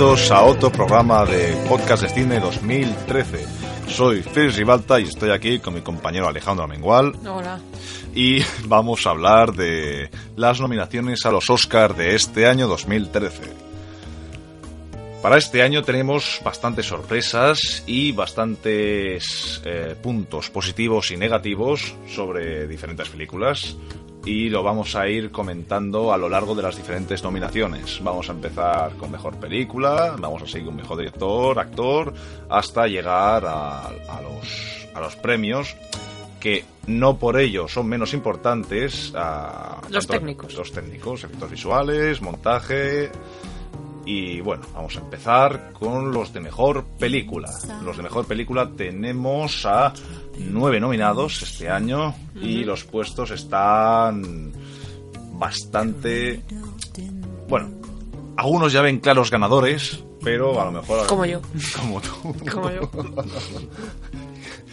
Bienvenidos a otro programa de Podcast de Cine 2013. Soy Félix Ribalta y estoy aquí con mi compañero Alejandro Amengual Hola. y vamos a hablar de las nominaciones a los Oscars de este año 2013. Para este año tenemos bastantes sorpresas y bastantes eh, puntos positivos y negativos sobre diferentes películas y lo vamos a ir comentando a lo largo de las diferentes nominaciones. Vamos a empezar con mejor película, vamos a seguir con mejor director, actor, hasta llegar a, a los, a los premios que no por ello son menos importantes a Los tanto- técnicos. los técnicos, efectos visuales, montaje y bueno, vamos a empezar con los de mejor película. Los de mejor película tenemos a nueve nominados este año y los puestos están bastante... Bueno, algunos ya ven claros ganadores, pero a lo mejor... Como yo. Como tú. Como yo.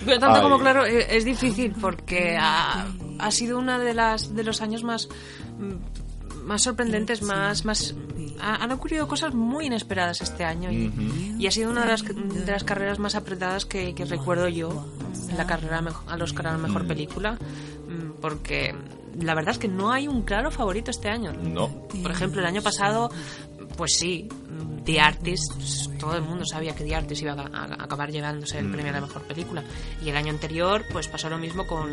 Pero tanto Ay. como claro, eh, es difícil porque ha, ha sido una de las de los años más más sorprendentes, más más ha- han ocurrido cosas muy inesperadas este año y, y ha sido una de las, de las carreras más apretadas que, que recuerdo yo en la carrera al Oscar a la mejor película mm, porque la verdad es que no hay un claro favorito este año. No. Por ejemplo, el año pasado, pues sí, The Artist, todo el mundo sabía que The Artist iba a, a- a acabar llevándose el premio a la mejor película. Y el año anterior, pues pasó lo mismo con,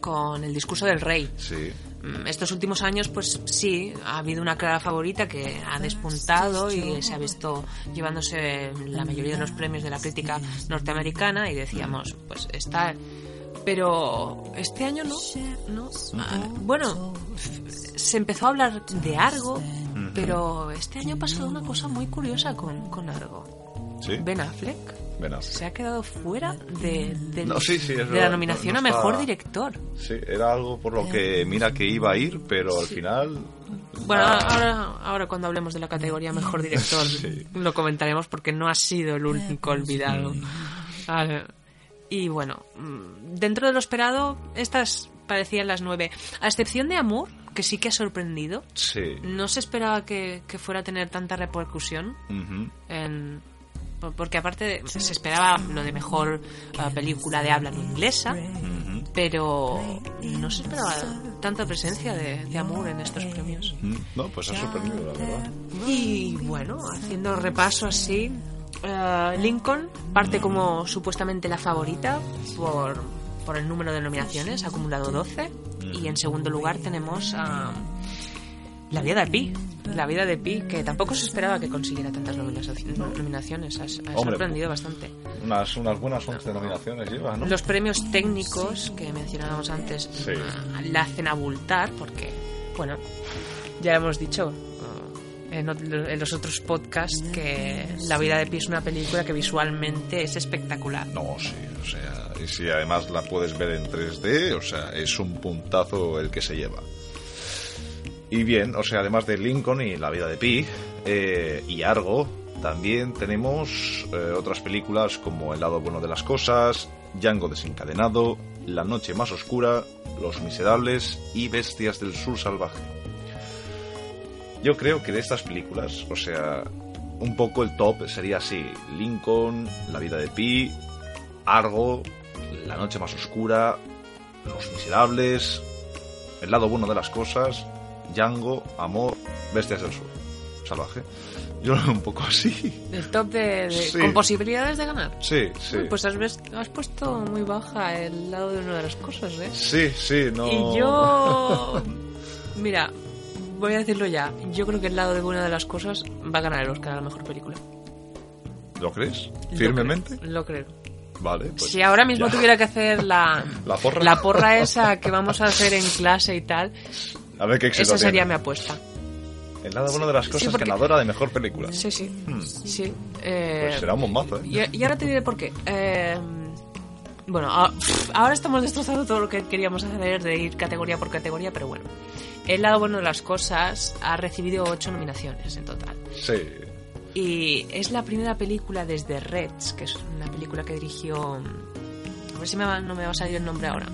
con El discurso del rey. Sí. Mm, Estos últimos años, pues sí, ha habido una clara favorita que ha despuntado y se ha visto llevándose la mayoría de los premios de la crítica norteamericana y decíamos, pues está... Pero este año no, no. Ah, Bueno, se empezó a hablar de Argo, pero este año ha pasado una cosa muy curiosa con, con Argo. Sí. Ben Affleck Se ha quedado fuera de, del- No, sí, sí, es de verdad, la nominación no- no a mejor está- director. Sí, era algo por lo que mira que iba a ir, pero al final... Bueno, Ah. ahora, ahora cuando hablemos de la categoría mejor director Sí. lo comentaremos porque no ha sido el único olvidado. Vale. Y bueno, mm, dentro de lo esperado, estas parecían las nueve. A excepción de Amour, que sí que ha sorprendido. Sí. No se esperaba que, que fuera a tener tanta repercusión. En- porque aparte se esperaba lo de mejor eh, película de habla no inglesa, pero no se esperaba tanta presencia de, de Amour en estos premios. No, pues ha sorprendido, la verdad. Y bueno, haciendo repaso así, eh, Lincoln parte como supuestamente la favorita por, por el número de nominaciones, ha acumulado 12. Y en segundo lugar tenemos a La vida de Pi. La vida de Pi, que tampoco se esperaba que consiguiera tantas nominaci- nominaciones. Ha, ha Hombre, sorprendido bastante. Unas, unas buenas 11 nominaciones lleva, ¿no? Los premios técnicos que mencionábamos antes Sí. la hacen abultar porque, bueno, ya hemos dicho ot- en los otros podcasts que La vida de Pi es una película que visualmente es espectacular. No, sí, o sea, y si además la puedes ver en 3D, o sea, es un puntazo el que se lleva. Y bien, o sea, además de Lincoln y La vida de Pi eh, y Argo, también tenemos eh, otras películas como El lado bueno de las cosas, Django desencadenado, La noche más oscura, Los miserables y Bestias del sur salvaje. Yo creo que de estas películas, o sea, un poco el top sería así: Lincoln, La vida de Pi, Argo, La noche más oscura, Los miserables, El lado bueno de las cosas, Django, Amor, Bestias del Sur. salvaje. Yo lo veo un poco así. El top de, de- Sí. con posibilidades de ganar. Sí, sí. Uy, Pues has, has puesto muy baja el lado de una de las cosas, ¿eh? Sí, sí, no. Y yo... Mira, voy a decirlo ya. Yo creo que el lado de una de las cosas va a ganar el Oscar a la mejor película. ¿Lo crees? Lo ¿Firmemente? creo, Lo creo. Vale. Pues si ahora mismo ya. tuviera que hacer la, La porra. la porra esa que vamos a hacer en clase y tal, A ver qué éxito esa sería mi tiene. apuesta. El lado bueno de las Sí, cosas porque- ganadora de mejor película. Sí, sí. Hmm. Sí. eh, Pues será un bombazo, ¿eh? y, y ahora te diré por qué. Eh, bueno, ahora estamos destrozando todo lo que queríamos hacer de ir categoría por categoría, pero bueno. El lado bueno de las cosas ha recibido ocho nominaciones en total. Sí. Y es la primera película desde Reds, que es una película que dirigió. A ver si me va- no me va a salir el nombre ahora.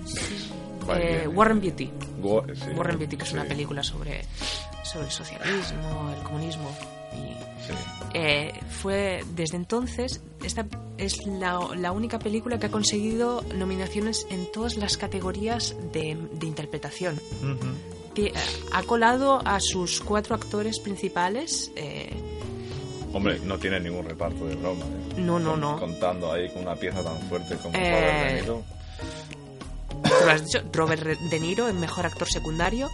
Eh. Warren Beatty. Go- sí. Warren Beatty, que es una película sobre, sobre el socialismo, el comunismo. Y sí. eh, fue desde entonces, esta es la, la única película que ha conseguido nominaciones en todas las categorías de, de interpretación. Ujú. Ti- Ha colado a sus cuatro actores principales. eh, Hombre, no tiene ningún reparto de broma. ¿eh? No, no, no. Contando ahí con una pieza tan fuerte como Eh. Tú lo has dicho, Robert De Niro en mejor actor secundario.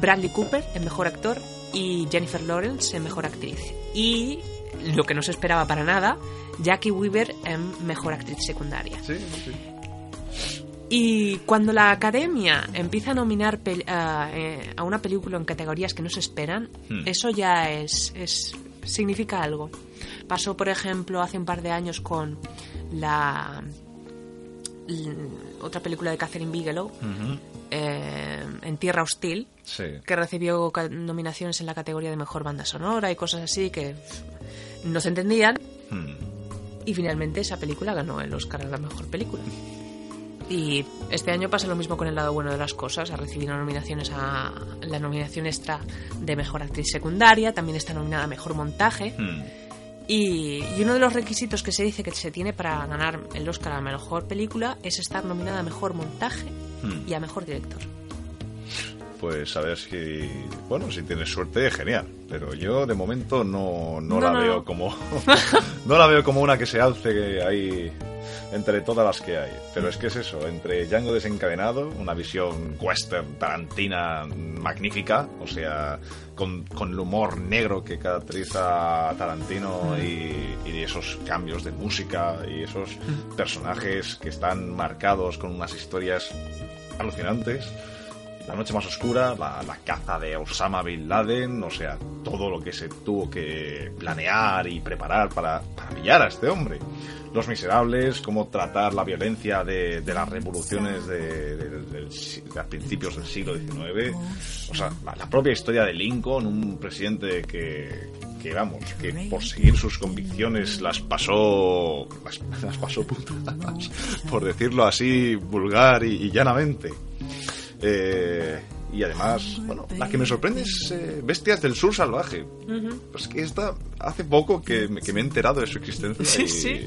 Bradley Cooper en mejor actor y Jennifer Lawrence en mejor actriz. Y lo que no se esperaba para nada, Jackie Weaver en mejor actriz secundaria. Sí, sí. Y cuando la academia empieza a nominar eh, a una película en categorías que no se esperan, Hmm. eso ya es, es significa algo. Pasó, por ejemplo, hace un par de años con la, otra película de Catherine Bigelow, eh, En Tierra Hostil, Sí. que recibió nominaciones en la categoría de mejor banda sonora y cosas así que no se entendían. Hmm. Y finalmente esa película ganó el Oscar a la mejor película. Y este año pasa lo mismo con el lado bueno de las cosas. Ha recibido nominaciones a la nominación extra de mejor actriz secundaria. También está nominada a mejor montaje. Hmm. Y, y uno de los requisitos que se dice que se tiene para ganar el Oscar a la mejor película es estar nominada a mejor montaje Hmm. y a mejor director. Pues a ver si. Bueno, si tienes suerte, genial. Pero yo de momento no, no, No, la no, veo como. no la veo como una que se alce ahí entre todas las que hay. Pero es que es eso, entre Django desencadenado, una visión western tarantina magnífica, o sea, con, con el humor negro que caracteriza a Tarantino y, y esos cambios de música y esos personajes que están marcados con unas historias alucinantes. La noche más oscura, la, caza de Osama Bin Laden, o sea, todo lo que se tuvo que planear y preparar para, pillar a este hombre. Los Miserables, cómo tratar la violencia de, las revoluciones de, de- a principios del siglo XIX. O sea, la, propia historia de Lincoln, un presidente que, que, vamos, que por seguir sus convicciones las pasó, las, las pasó putas, por decirlo así vulgar y llanamente. Eh, y además, bueno, la que me sorprende es eh, Bestias del Sur Salvaje. Pues que esta hace poco que me, que me he enterado de su existencia. Sí, y, sí.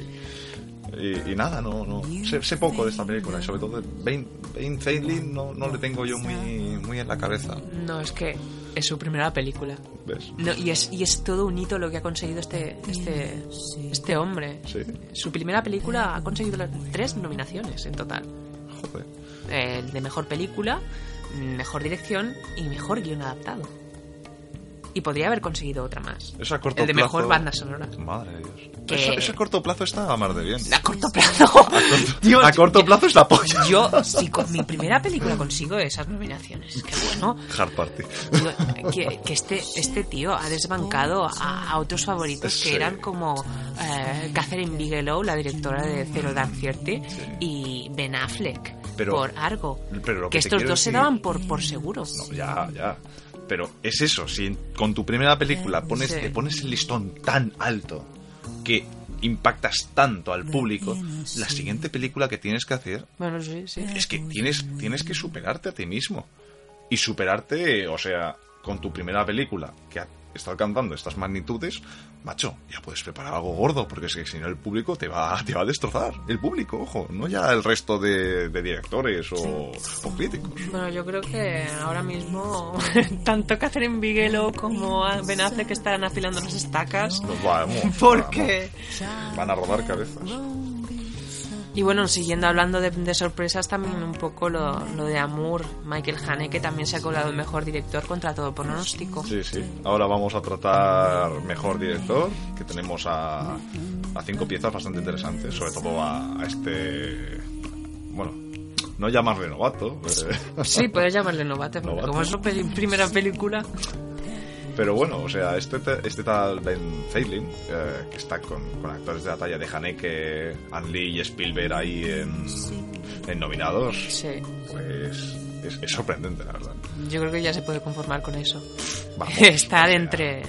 Y, y nada, no, no sé, sé poco de esta película. Y sobre todo de Bane, Bane no, no le tengo yo muy, muy en la cabeza. No, es que es su primera película. ¿Ves? No, y, es, y es todo un hito lo que ha conseguido este, este, este hombre. Sí. Su primera película ha conseguido las tres nominaciones en total. Joder. El de mejor película, mejor dirección y mejor guion adaptado. Y podría haber conseguido otra más. Eso a corto El de plazo- mejor banda sonora. Madre de Dios. Que- Eso, eso a corto plazo está a mar de bien. A corto plazo. Dios, a corto yo- plazo es la polla. Yo, si con mi primera película consigo esas nominaciones, qué bueno. Hard Party. Digo, que, que este, este tío ha desbancado a, a otros favoritos que Sí. eran como eh, Catherine Bigelow, la directora de Zero Dark Thirty, y Ben Affleck Pero- por Argo. pero que que estos dos se daban por, por seguro. No, ya, ya. Pero es eso, si con tu primera película pones, Sí. te pones el listón tan alto que impactas tanto al público, la siguiente película que tienes que hacer Bueno, sí, sí. es que tienes, tienes que superarte a ti mismo. Y superarte, o sea, con tu primera película, que está alcanzando estas magnitudes, macho, ya puedes preparar algo gordo, porque es que si no el público te va, te va a destrozar. El público, ojo, no ya el resto de, de directores o, o críticos. Bueno, yo creo que ahora mismo tanto Catherine Bigelow como Ben Affleck estarán afilando las estacas. Pues vamos, Porque... vamos. Van a rodar cabezas. Y bueno, siguiendo hablando de, de sorpresas, también un poco lo, lo de Amour, Michael Haneke también se ha colado el mejor director contra todo pronóstico. Sí, sí. Ahora vamos a tratar mejor director, que tenemos a, a cinco piezas bastante interesantes, sobre todo a, a este... Bueno, no llamarle novato. eh, Sí, puedes llamarle novato, porque Novato. como es su primera película, Pero bueno, o sea, este, este tal Ben Feilin, eh, que está con, con actores de la talla de Haneke, Ann Lee y Spielberg ahí en, en nominados, sí, pues es, es sorprendente, la verdad. yo creo que ya se puede conformar con eso. Vamos, Estar entre...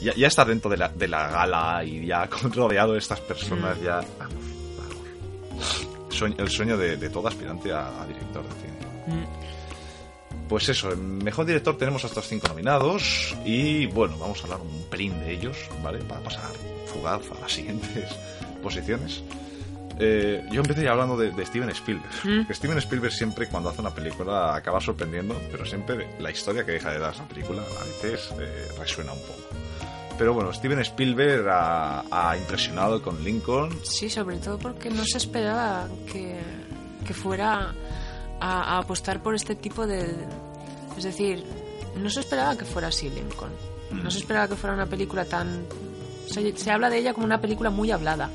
Ya, ya estar dentro de la, de la gala y ya rodeado de estas personas, Mm. ya. Vamos, vamos. El sueño de, de todo aspirante a, a director de cine. Mm, Pues eso, en mejor director tenemos a estos cinco nominados y bueno, vamos a hablar un pelín de ellos, ¿vale? Para pasar fugaz a las siguientes posiciones. Eh, yo empecé ya hablando de, de Steven Spielberg. Mm. Steven Spielberg siempre cuando hace una película acaba sorprendiendo, pero siempre la historia que deja de dar esa película a veces eh, resuena un poco. Pero bueno, Steven Spielberg ha, ha impresionado con Lincoln. Sí, sobre todo porque no se esperaba que, que fuera a, a apostar por este tipo de... Es decir, no se esperaba que fuera así Lincoln. No se esperaba que fuera una película tan... Se, se habla de ella como una película muy hablada.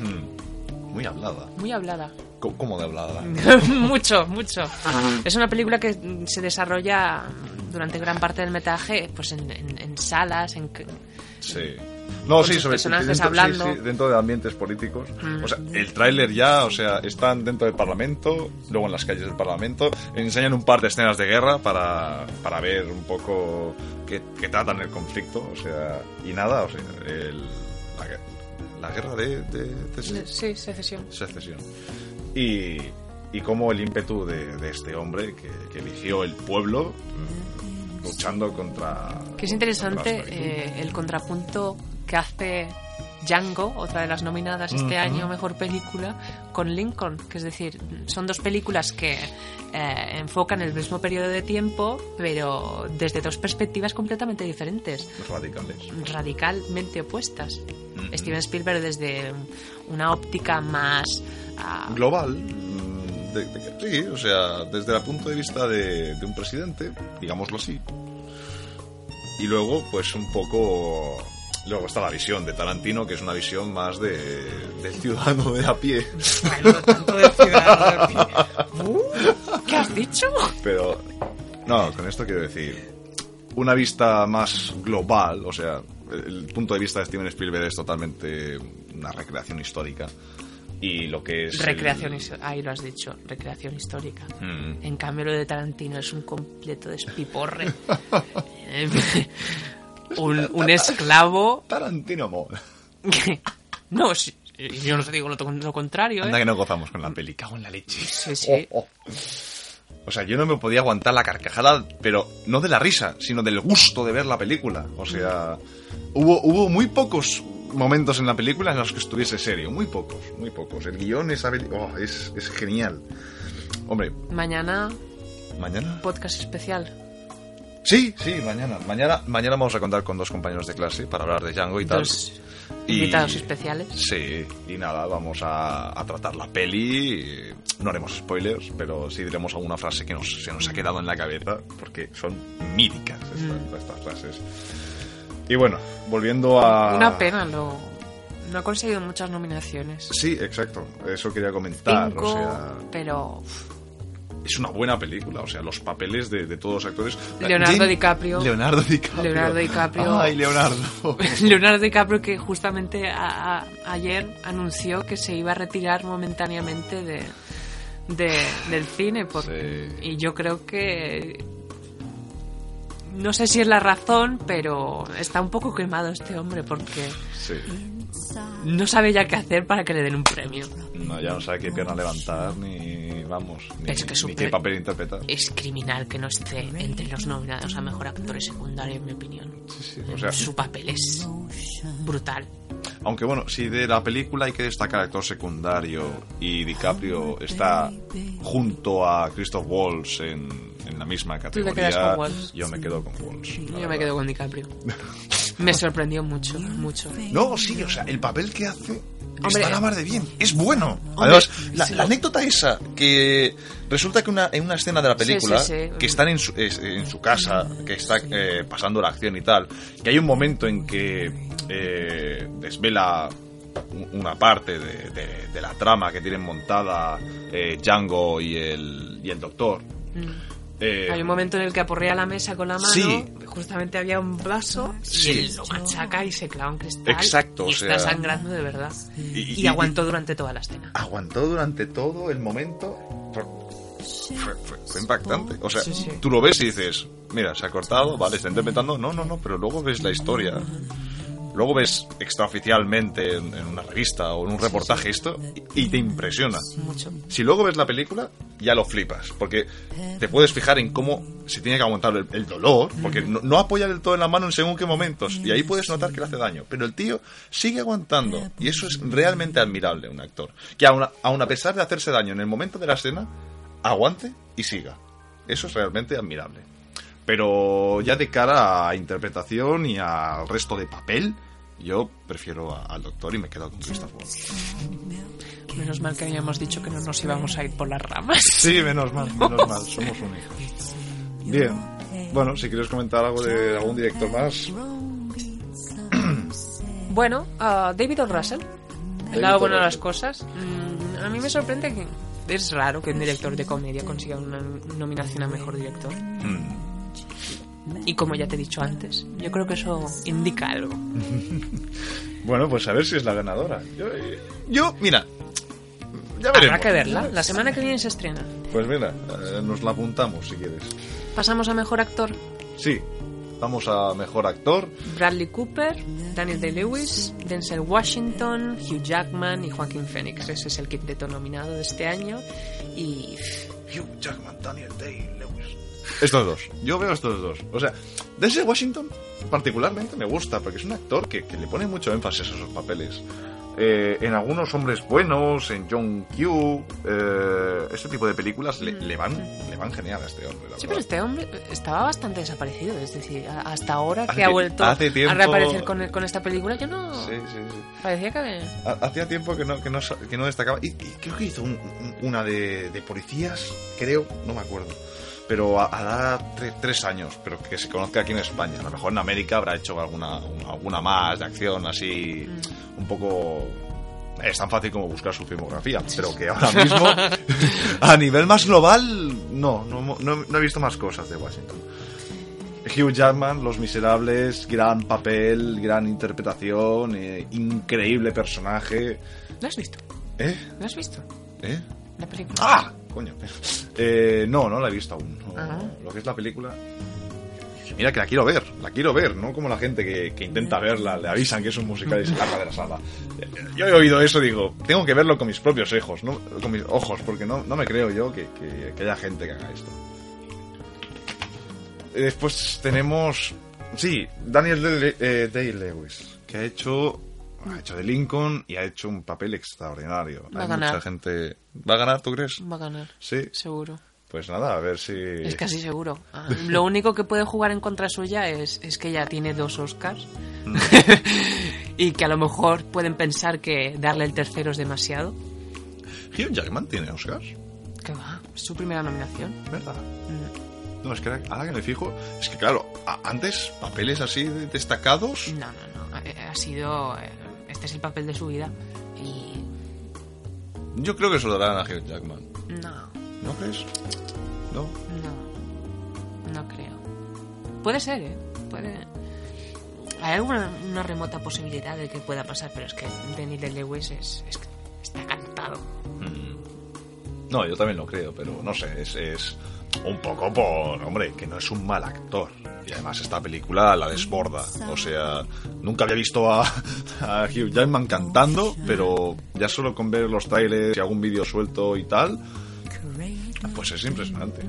Mm, muy hablada. Muy hablada. ¿Cómo, de hablada? mucho, mucho. Es una película que mm, se desarrolla durante gran parte del metraje pues en, en- en salas, en, Sí. No, sí, sobre personajes dentro, sí, hablando. sí, dentro de ambientes políticos. Mm. O sea, el tráiler ya, o sea, están dentro del Parlamento, luego en las calles del Parlamento, enseñan un par de escenas de guerra para, para ver un poco qué, qué tratan el conflicto, o sea, y nada, o sea, el- la, la guerra de, de- de- Sí, secesión. secesión. Y, y cómo el ímpetu de, de este hombre que, que eligió el pueblo mm, luchando contra... Que es interesante eh, el contrapunto que hace Django, otra de las nominadas este Ujú. año a Mejor Película, con Lincoln. Que es decir, son dos películas que eh, enfocan el mismo periodo de tiempo, pero desde dos perspectivas completamente diferentes, radicales. radicalmente opuestas. Steven Spielberg desde una óptica más... ah, global. mm, de- de que- sí, o sea, desde el punto de vista de, de un presidente, digámoslo así. Y luego, pues un poco. Luego está la visión de Tarantino, que es una visión más de, del ciudadano de a pie. bueno, tanto del ciudadano de pie. Uh, ¿Qué has dicho? Pero, no, con esto quiero decir, una vista más global, o sea, el punto de vista de Steven Spielberg es totalmente una recreación histórica. Y lo que es. el- Recreación, his- ahí lo has dicho, recreación histórica. Mm. En cambio, lo de Tarantino es un completo despiporre. Un, un esclavo. Tarantino mola. no, sí, yo no te digo lo, lo contrario. Anda ¿eh? que no gozamos con la peli, cago en la leche. Sí, sí. Oh, oh. O sea, yo no me podía aguantar la carcajada, pero no de la risa, sino del gusto de ver la película. O sea, hubo, hubo muy pocos momentos en la película en los que estuviese serio, muy pocos, muy pocos. El guion esa oh, es, es genial. Hombre, Mañana, mañana. podcast especial. Sí, sí, mañana. Mañana, mañana vamos a contar con dos compañeros de clase para hablar de Django y tal. Dos Y- invitados especiales. Sí, y nada, vamos a, a tratar la peli. No haremos spoilers, pero sí diremos alguna frase que nos, se nos ha quedado en la cabeza, porque son míticas estas, estas frases. Y bueno, volviendo a... Una pena, lo, no ha conseguido muchas nominaciones. Sí, exacto, eso quería comentar. Cinco, O sea, pero es una buena película, o sea, los papeles de, de todos los actores. Leonardo Jane- DiCaprio. Leonardo DiCaprio. Leonardo DiCaprio. Ay, Leonardo. Leonardo DiCaprio que justamente a- a- ayer anunció que se iba a retirar momentáneamente de, de- del cine Sí. y yo creo que no sé si es la razón pero está un poco quemado este hombre porque Sí. No sabe ya qué hacer para que le den un premio. No, ya no sabe qué pierna levantar, ni vamos, ni, Es que ni qué papel interpretar. Es criminal que no esté entre los nominados a mejor actor secundario, en mi opinión. Sí, sí, o sea, Su papel es brutal. Aunque bueno, si de la película hay que destacar actor secundario y DiCaprio está junto a Christoph Waltz en, en la misma Tú te quedas categoría, con Waltz. yo me quedo con Waltz. Yo verdad. me quedo con DiCaprio. Me sorprendió mucho, mucho. No, sí, o sea, el papel que hace Hombre, está la mar de bien. Es bueno. Hombre, Además, la, sí. la anécdota esa, que resulta que una, en una escena de la película, sí, sí. que están en su, en su casa, que está eh, pasando la acción y tal, que hay un momento en que eh, desvela una parte de, de- de la trama que tienen montada eh, Django y el, y el doctor. Eh, Hay un momento en el que aporrea la mesa con la mano. Sí. Justamente había un vaso Sí. y él lo machaca y se clava un cristal. Exacto, Y o está sea- sangrando de verdad. Y- Y, y- aguantó durante toda la escena. aguantó durante todo el momento. Fue, fue- fue- fue impactante. O sea, sí. tú lo ves y dices, mira, se ha cortado, vale, está interpretando. No, no, no, pero luego ves la historia. Luego ves extraoficialmente en, en una revista o en un reportaje esto y, y te impresiona. Mucho. Si luego ves la película, ya lo flipas. Porque te puedes fijar en cómo se tiene que aguantar el, el dolor. Porque no, no apoya del todo en la mano en según qué momentos. Y ahí puedes notar que le hace daño. Pero el tío sigue aguantando. Y eso es realmente admirable, un actor. Que aun aun a pesar de hacerse daño en el momento de la escena, aguante y siga. Eso es realmente admirable. Pero ya de cara a interpretación y al resto de papel, yo prefiero a- al doctor y me quedo con Christoph Waltz. Menos mal que habíamos dicho que no nos íbamos a ir por las ramas. Sí, menos mal, menos mal, somos únicos. Bien, bueno, si quieres comentar algo de algún director más. Bueno, David O. Russell. El lado bueno de las cosas. mm, a mí me sorprende que es raro que un director de comedia consiga una nominación a mejor director. Mm, Y como ya te he dicho antes, yo creo que eso indica algo. Bueno, pues a ver si es la ganadora. Yo, yo, mira, ya Habrá veremos. que verla. La semana que viene se estrena. Pues mira, eh, nos la apuntamos si quieres. Pasamos a mejor actor. Sí, vamos a mejor actor. Bradley Cooper, Daniel Day-Lewis, Denzel Washington, Hugh Jackman y Joaquín Phoenix. Ese es el quinteto nominado de este año. Y Hugh Jackman, Daniel Day-Lewis. Estos dos. Yo veo estos dos. O sea, Denzel Washington particularmente me gusta porque es un actor que, que le pone mucho énfasis a esos papeles. Eh, en algunos hombres buenos, en John Q, eh, este tipo de películas le, le van, le van genial a este hombre. La Sí, verdad. pero este hombre estaba bastante desaparecido. Es decir, a- hasta ahora Hace que ha vuelto hace tiempo- a reaparecer con, con esta película, yo no. Sí, sí, sí. Parecía que. Ha- Hacía tiempo que no, que no, sa- que no destacaba. Y, y creo que hizo un- un- una de, de policías, creo, no me acuerdo. Pero ha- hará tre- tres años, pero que se conozca aquí en España. A lo mejor en América habrá hecho alguna, alguna más de acción así, un poco... Es tan fácil como buscar su filmografía, pero que ahora mismo, a nivel más global, no, no, no- no he visto más cosas de Washington. Hugh Jackman, Los Miserables, gran papel, gran interpretación, eh, increíble personaje. ¿Lo has visto? ¿Eh? ¿Lo has visto? ¿Eh? La película. ¡Ah! Coño. Eh, no, no la he visto aún. No. Lo que es la película. Mira que la quiero ver, la quiero ver, no como la gente que, que intenta verla, le avisan que es un musical y se larga de la sala. Yo he oído eso, digo, tengo que verlo con mis propios ojos, no, con mis ojos, porque no, no me creo yo que, que- que haya gente que haga esto. Eh, Después tenemos, sí, Daniel Day- eh, Day-Lewis, que ha hecho, ha hecho de Lincoln y ha hecho un papel extraordinario. Va a ganar. mucha gente, ¿va a ganar, tú crees? Va a ganar. Sí, Seguro. pues nada, a ver si... Es casi seguro. Ah, Lo único que puede jugar en contra suya es, es que ya tiene dos Oscars. Mm. y que a lo mejor pueden pensar que darle el tercero es demasiado. Hugh Jackman tiene Oscars, Que va, es su primera nominación. ¿verdad? Mm, No, es que ahora, que me fijo, es que claro, antes papeles así de- destacados... No, no, no. Ha, ha sido. Este es el papel de su vida. Y. Yo creo que se lo darán a Hugh Jackman. No, ¿No crees? No. no. No creo. Puede ser, ¿eh? Puede. Hay alguna una remota posibilidad de que pueda pasar, pero es que Daniel de Lewis es, es- está cantado. Mm. No, yo también lo creo, pero no sé, es, es un poco por... Hombre, que no es un mal actor. y además esta película la desborda. O sea, nunca había visto a, a Hugh Jackman cantando, pero ya solo con ver los trailers y algún vídeo suelto y tal, pues es impresionante.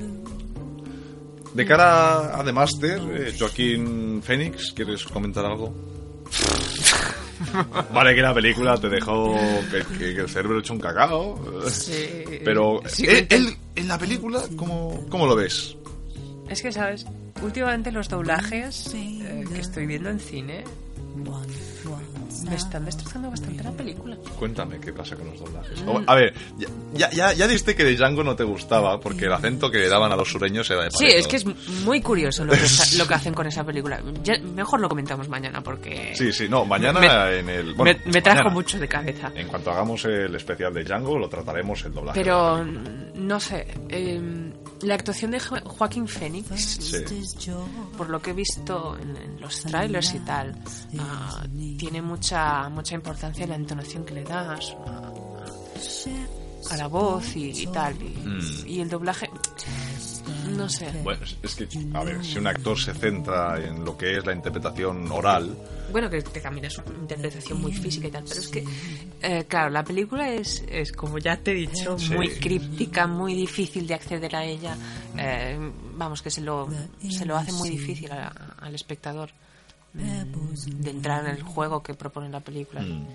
De cara a The Master, eh, Joaquín Phoenix, ¿quieres comentar algo? vale, que la película te dejó que, que- que el cerebro hecho un cacao. Sí. Pero Sí, él, te- él, en la película, ¿cómo, cómo lo ves? Es que, ¿sabes? Últimamente los doblajes eh, que estoy viendo en cine me están destrozando bastante la película. Cuéntame qué pasa con los doblajes. Mm. O- a ver, ya, ya, ya, diste que de Django no te gustaba porque el acento que le daban a los sureños era de Sí, es que es muy curioso lo que, está- lo que hacen con esa película. Ya- mejor lo comentamos mañana porque Sí, sí, no, mañana Me- en el... Bueno, me, me trajo mañana. mucho de cabeza. En cuanto hagamos el especial de Django, lo trataremos el doblaje. Pero, no sé, eh, la actuación de Jo- Joaquín Phoenix, Sí. por lo que he visto en, en los trailers y tal, ah, tiene mucha mucha importancia la entonación que le das a, a la voz y, y tal. Y, Mm. y el doblaje, no sé. Bueno, es- que, a ver, si un actor se centra en lo que es la interpretación oral, Bueno, que, que también es una interpretación muy física y tal, pero es que, eh, claro, la película es, es, como ya te he dicho, Sí. muy críptica, muy difícil de acceder a ella. Eh, vamos, que se lo, se lo hace muy difícil a- al espectador mm, de entrar en el juego que propone la película. Mm.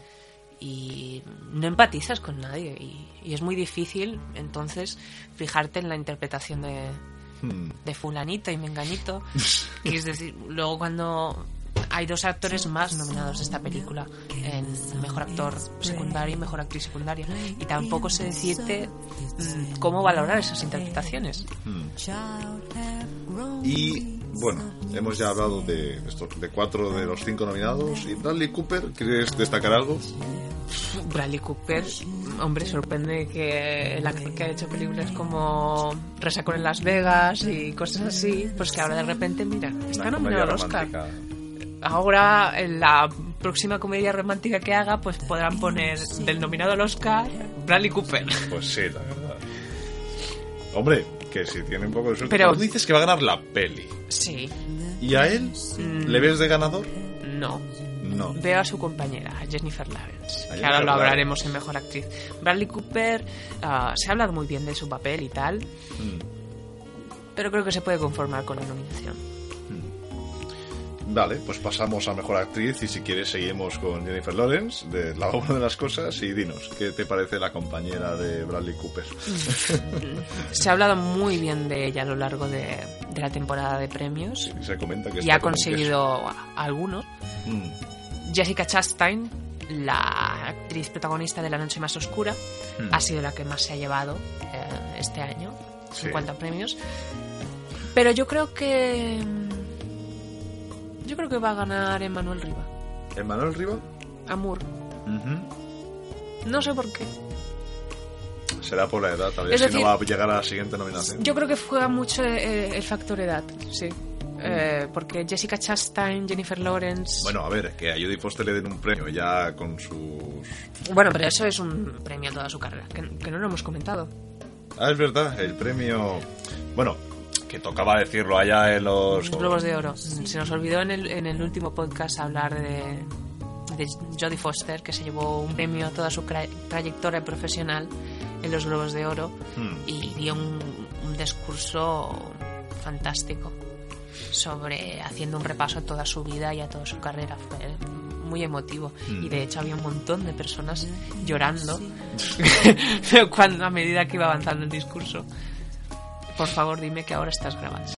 Y no empatizas con nadie y, y es muy difícil entonces fijarte en la interpretación de, hmm, de fulanito y menganito. Y es decir, luego cuando hay dos actores más nominados de esta película, en mejor actor secundario y mejor actriz secundaria, y tampoco sé decirte mm, cómo valorar esas interpretaciones. Y bueno, hemos ya hablado de, esto, de cuatro de los cinco nominados. ¿Y Bradley Cooper? ¿Quieres destacar algo? Bradley Cooper, hombre, sorprende que el actor que ha hecho películas como Resacón en Las Vegas y cosas así, pues que ahora de repente, mira, está nominado al Oscar. ahora en la próxima comedia romántica que haga, pues podrán poner del nominado al Oscar Bradley Cooper. Pues sí, la verdad. Hombre, que si tiene un poco de suerte. Pero- Tú dices que va a ganar la peli. Sí, ¿Y a él? Mm. ¿Le ves de ganador? no. No. Veo a su compañera, a Jennifer Lawrence, A que Jennifer ahora lo Lawrence. hablaremos en Mejor Actriz. Bradley Cooper ah, se ha hablado muy bien de su papel y tal, Mm. pero creo que se puede conformar con la nominación. Vale, pues pasamos a mejor actriz y si quieres seguimos con Jennifer Lawrence de la una de las cosas y dinos, ¿qué te parece la compañera de Bradley Cooper? Se ha hablado muy bien de ella a lo largo de, de la temporada de premios Se comenta que y ha conseguido algunos. Mm. Jessica Chastain, la actriz protagonista de La Noche Más Oscura, Hmm. ha sido la que más se ha llevado eh, este año, Sí. 50 premios. Pero yo creo que. Yo creo que va a ganar Emmanuel Riva. ¿Emmanuel Riva? Amor. No sé por qué. Será por la edad, tal vez si decir, no va a llegar a la siguiente nominación. Yo creo que juega mucho eh, el factor edad, sí. Eh, porque Jessica Chastain, Jennifer Lawrence. Bueno, a ver, que a Judy Foster le den un premio ya con sus... Bueno, pero eso es un premio a toda su carrera, que, que no lo hemos comentado. Ah, es verdad, el premio... Bueno, que tocaba decirlo allá en los... Los Globos de Oro. Se nos olvidó en el, en el último podcast hablar de, de Jodie Foster, que se llevó un premio a toda su trayectoria profesional en los Globos de Oro Hmm. y dio un, un discurso fantástico sobre haciendo un repaso a toda su vida y a toda su carrera. Fue muy emotivo Mm. y de hecho había un montón de personas llorando cuando a medida que iba avanzando el discurso. Por favor, dime que ahora estás grabando.